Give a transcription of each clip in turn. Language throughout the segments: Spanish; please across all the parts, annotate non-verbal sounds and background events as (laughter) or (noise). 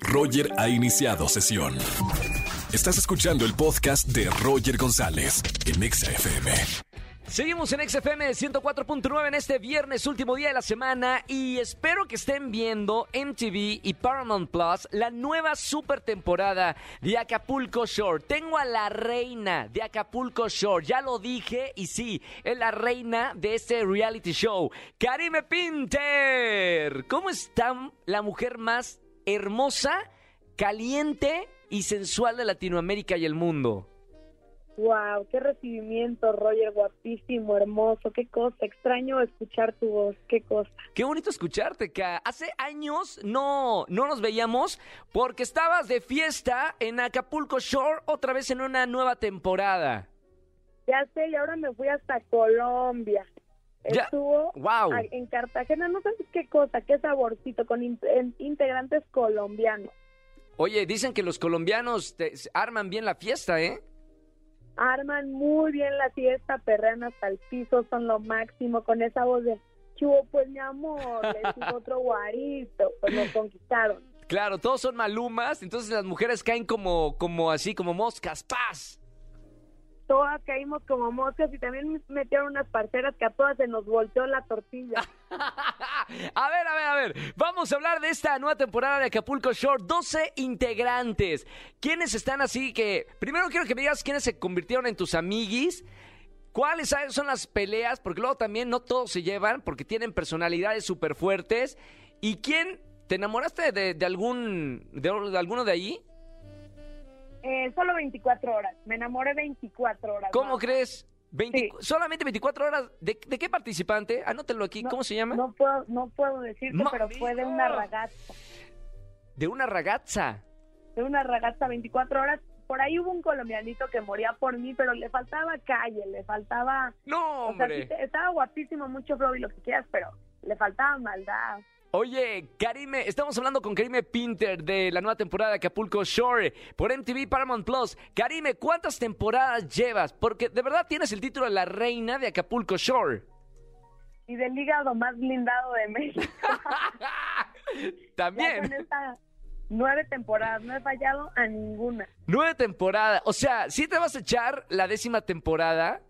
Roger ha iniciado sesión. Estás escuchando el podcast de Roger González en Exa FM. Seguimos en XFM 104.9 en este viernes, último día de la semana, y espero que estén viendo MTV y Paramount Plus la nueva super temporada de Acapulco Shore. Tengo a la reina de Acapulco Shore, ya lo dije, y sí, es la reina de este reality show, Karime Pinter. ¿Cómo está la mujer más hermosa, caliente y sensual de Latinoamérica y el mundo? Wow, qué recibimiento, Roger, guapísimo, hermoso, qué cosa, extraño escuchar tu voz, qué cosa. Qué bonito escucharte, que hace años no, no nos veíamos porque estabas de fiesta en Acapulco Shore otra vez en una nueva temporada. Ya sé, y ahora me fui hasta Colombia. Ya, Estuvo wow. en Cartagena, no sabes qué cosa, qué saborcito, con in- integrantes colombianos. Oye, dicen que los colombianos te- arman bien la fiesta, ¿eh? Arman muy bien la fiesta, perrean hasta el piso, son lo máximo, con esa voz de, chubo, pues mi amor, les hizo (laughs) otro guarito, pues nos conquistaron. Claro, todos son malumas, entonces las mujeres caen como, como así, como moscas, ¡paz! Todas caímos como moscas y también metieron unas parceras que a todas se nos volteó la tortilla. (laughs) a ver, a ver, a ver. Vamos a hablar de esta nueva temporada de Acapulco Shore. 12 integrantes. ¿Quiénes están así que... Primero quiero que me digas quiénes se convirtieron en tus amiguis. ¿Cuáles son las peleas? Porque luego también no todos se llevan porque tienen personalidades súper fuertes. ¿Y quién... ¿Te enamoraste de, de algún... De, de alguno de ahí? Eh, solo 24 horas, me enamoré 24 horas. ¿Cómo más. crees? 20 Sí. Solamente 24 horas. ¿De, de qué participante? Anótelo aquí. No, ¿Cómo se llama? No puedo, no puedo decirte, pero fue de una ragazza, De una ragazza. de una ragazza 24 horas. Por ahí hubo un colombianito que moría por mí, pero le faltaba calle, le faltaba... No, O sea, hombre. sí estaba guapísimo, mucho flow y lo que quieras, pero le faltaba maldad. Oye, Karime, estamos hablando con Karime Pinter de la nueva temporada de Acapulco Shore por MTV Paramount Plus. Karime, ¿cuántas temporadas llevas? Porque de verdad tienes el título de la reina de Acapulco Shore. Y del hígado más blindado de México. (laughs) También. nueve temporadas, no he fallado a ninguna. Nueve temporadas. O sea, ¿sí te vas a echar la décima temporada?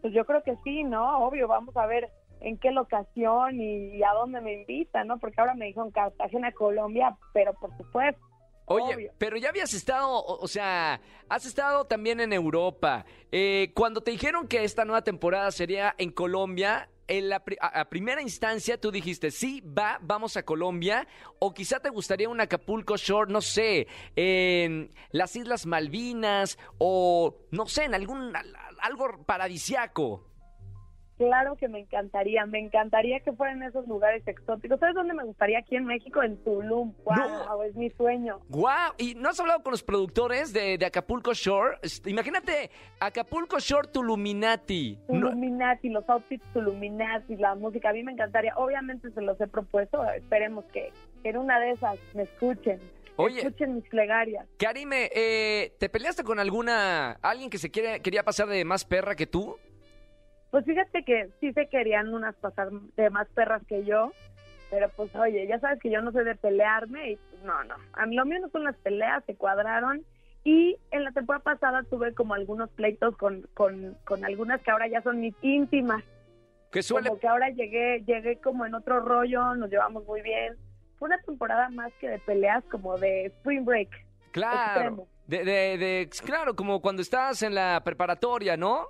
Pues yo creo que sí, ¿no? Obvio, vamos a ver en qué locación y, a dónde me invitan, ¿no? Porque ahora me dijeron Cartagena, Colombia, pero por supuesto. Oye, obvio. pero ya habías estado, o, o sea, has estado también en Europa. Eh, cuando te dijeron que esta nueva temporada sería en Colombia, en la pri- a, a primera instancia tú dijiste, sí, va, vamos a Colombia, o quizá te gustaría un Acapulco Shore, no sé, en las Islas Malvinas, o no sé, en algún, al- al- algo paradisiaco. Claro que me encantaría, me encantaría que fueran esos lugares exóticos. ¿Sabes dónde me gustaría? Aquí en México, en Tulum. ¡Wow! No. Es mi sueño. ¡Guau! ¿Y no has hablado con los productores de, de Acapulco Shore? Este, Imagínate, Acapulco Shore Tuluminati. No- Tuluminati, los outfits Tuluminati, la música, a mí me encantaría. Obviamente se los he propuesto, esperemos que en una de esas me escuchen. Oye. Escuchen mis plegarias. Karime, eh, ¿te peleaste con alguna, alguien que se quiere, quería pasar de más perra que tú? Pues fíjate que sí se querían unas pasar de más perras que yo, pero pues oye, ya sabes que yo no soy de pelearme y pues no, no. A mí lo mío no son las peleas, se cuadraron y en la temporada pasada tuve como algunos pleitos con, con, con algunas que ahora ya son mis íntimas. Que suele... Como que ahora llegué, llegué como en otro rollo, nos llevamos muy bien. Fue una temporada más que de peleas, como de spring break. Claro. de, de- claro, como cuando estás en la preparatoria, ¿no?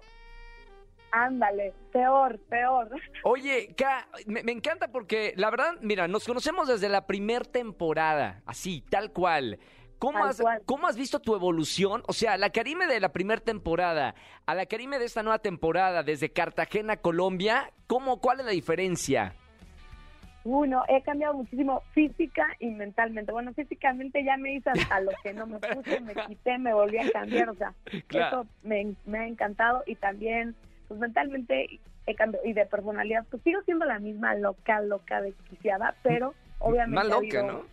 Ándale, peor, peor. (laughs) Oye, Ka, me, me encanta porque la verdad, mira, nos conocemos desde la primer temporada, así, tal cual. ¿Cómo Tal has, cual. ¿Cómo has visto tu evolución? O sea, la Karime de la primera temporada a la Karime de esta nueva temporada desde Cartagena, Colombia, ¿cómo, ¿cuál es la diferencia? Uno, he cambiado muchísimo física y mentalmente. Bueno, físicamente ya me hice hasta lo que no me puse, me quité, me volví a cambiar. O sea, (laughs) Claro. eso me, me ha encantado y también, pues mentalmente he cambiado. Y de personalidad, pues sigo siendo la misma loca, loca, desquiciada, pero obviamente Más ha loca, habido ¿no?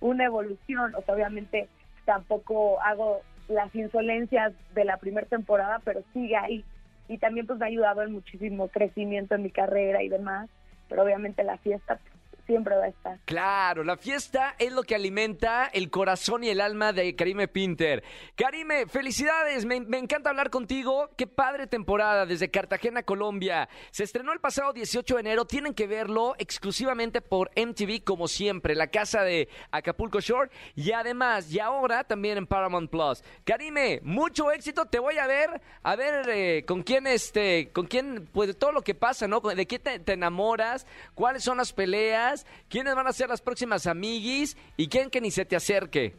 una evolución. O sea, obviamente tampoco hago las insolencias de la primera temporada, pero sigue ahí. Y también pues me ha ayudado en muchísimo crecimiento en mi carrera y demás. Pero obviamente la fiesta pues, siempre va a estar. Claro, la fiesta es lo que alimenta el corazón y el alma de Karime Pinter. Karime, felicidades, me, encanta hablar contigo. Qué padre temporada desde Cartagena, Colombia. Se estrenó el pasado 18 de enero, tienen que verlo exclusivamente por MTV como siempre, la casa de Acapulco Shore y además, y ahora también en Paramount Plus. Karime, mucho éxito, te voy a ver, a ver eh, con quién, este, con quién, pues todo lo que pasa, ¿no? De qué te, te enamoras, cuáles son las peleas, quiénes van a ser las próximas amiguis y quién que ni se te acerque.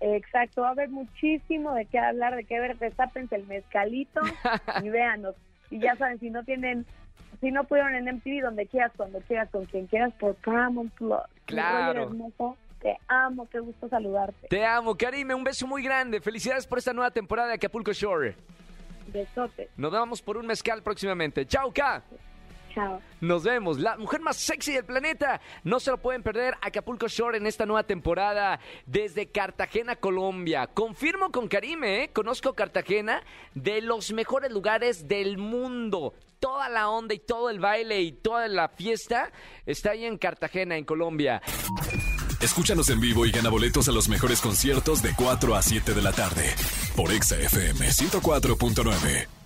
Exacto, va a haber muchísimo de qué hablar, de qué ver, destápense el mezcalito (laughs) y véanos. Y ya saben, si no tienen, si no pudieron en MTV, donde quieras, cuando quieras, con quien quieras, por Paramount Plus. Claro. Te amo, qué gusto saludarte. Te amo, Karime, un beso muy grande. Felicidades por esta nueva temporada de Acapulco Shore. Besote. Nos vemos por un mezcal próximamente. Chao, K. Chao. Nos vemos. La mujer más sexy del planeta. No se lo pueden perder. Acapulco Shore en esta nueva temporada desde Cartagena, Colombia. Confirmo con Karime, ¿eh? conozco Cartagena de los mejores lugares del mundo. Toda la onda y todo el baile y toda la fiesta está ahí en Cartagena, en Colombia. Escúchanos en vivo y gana boletos a los mejores conciertos de 4 a 7 de la tarde por Exa FM 104.9.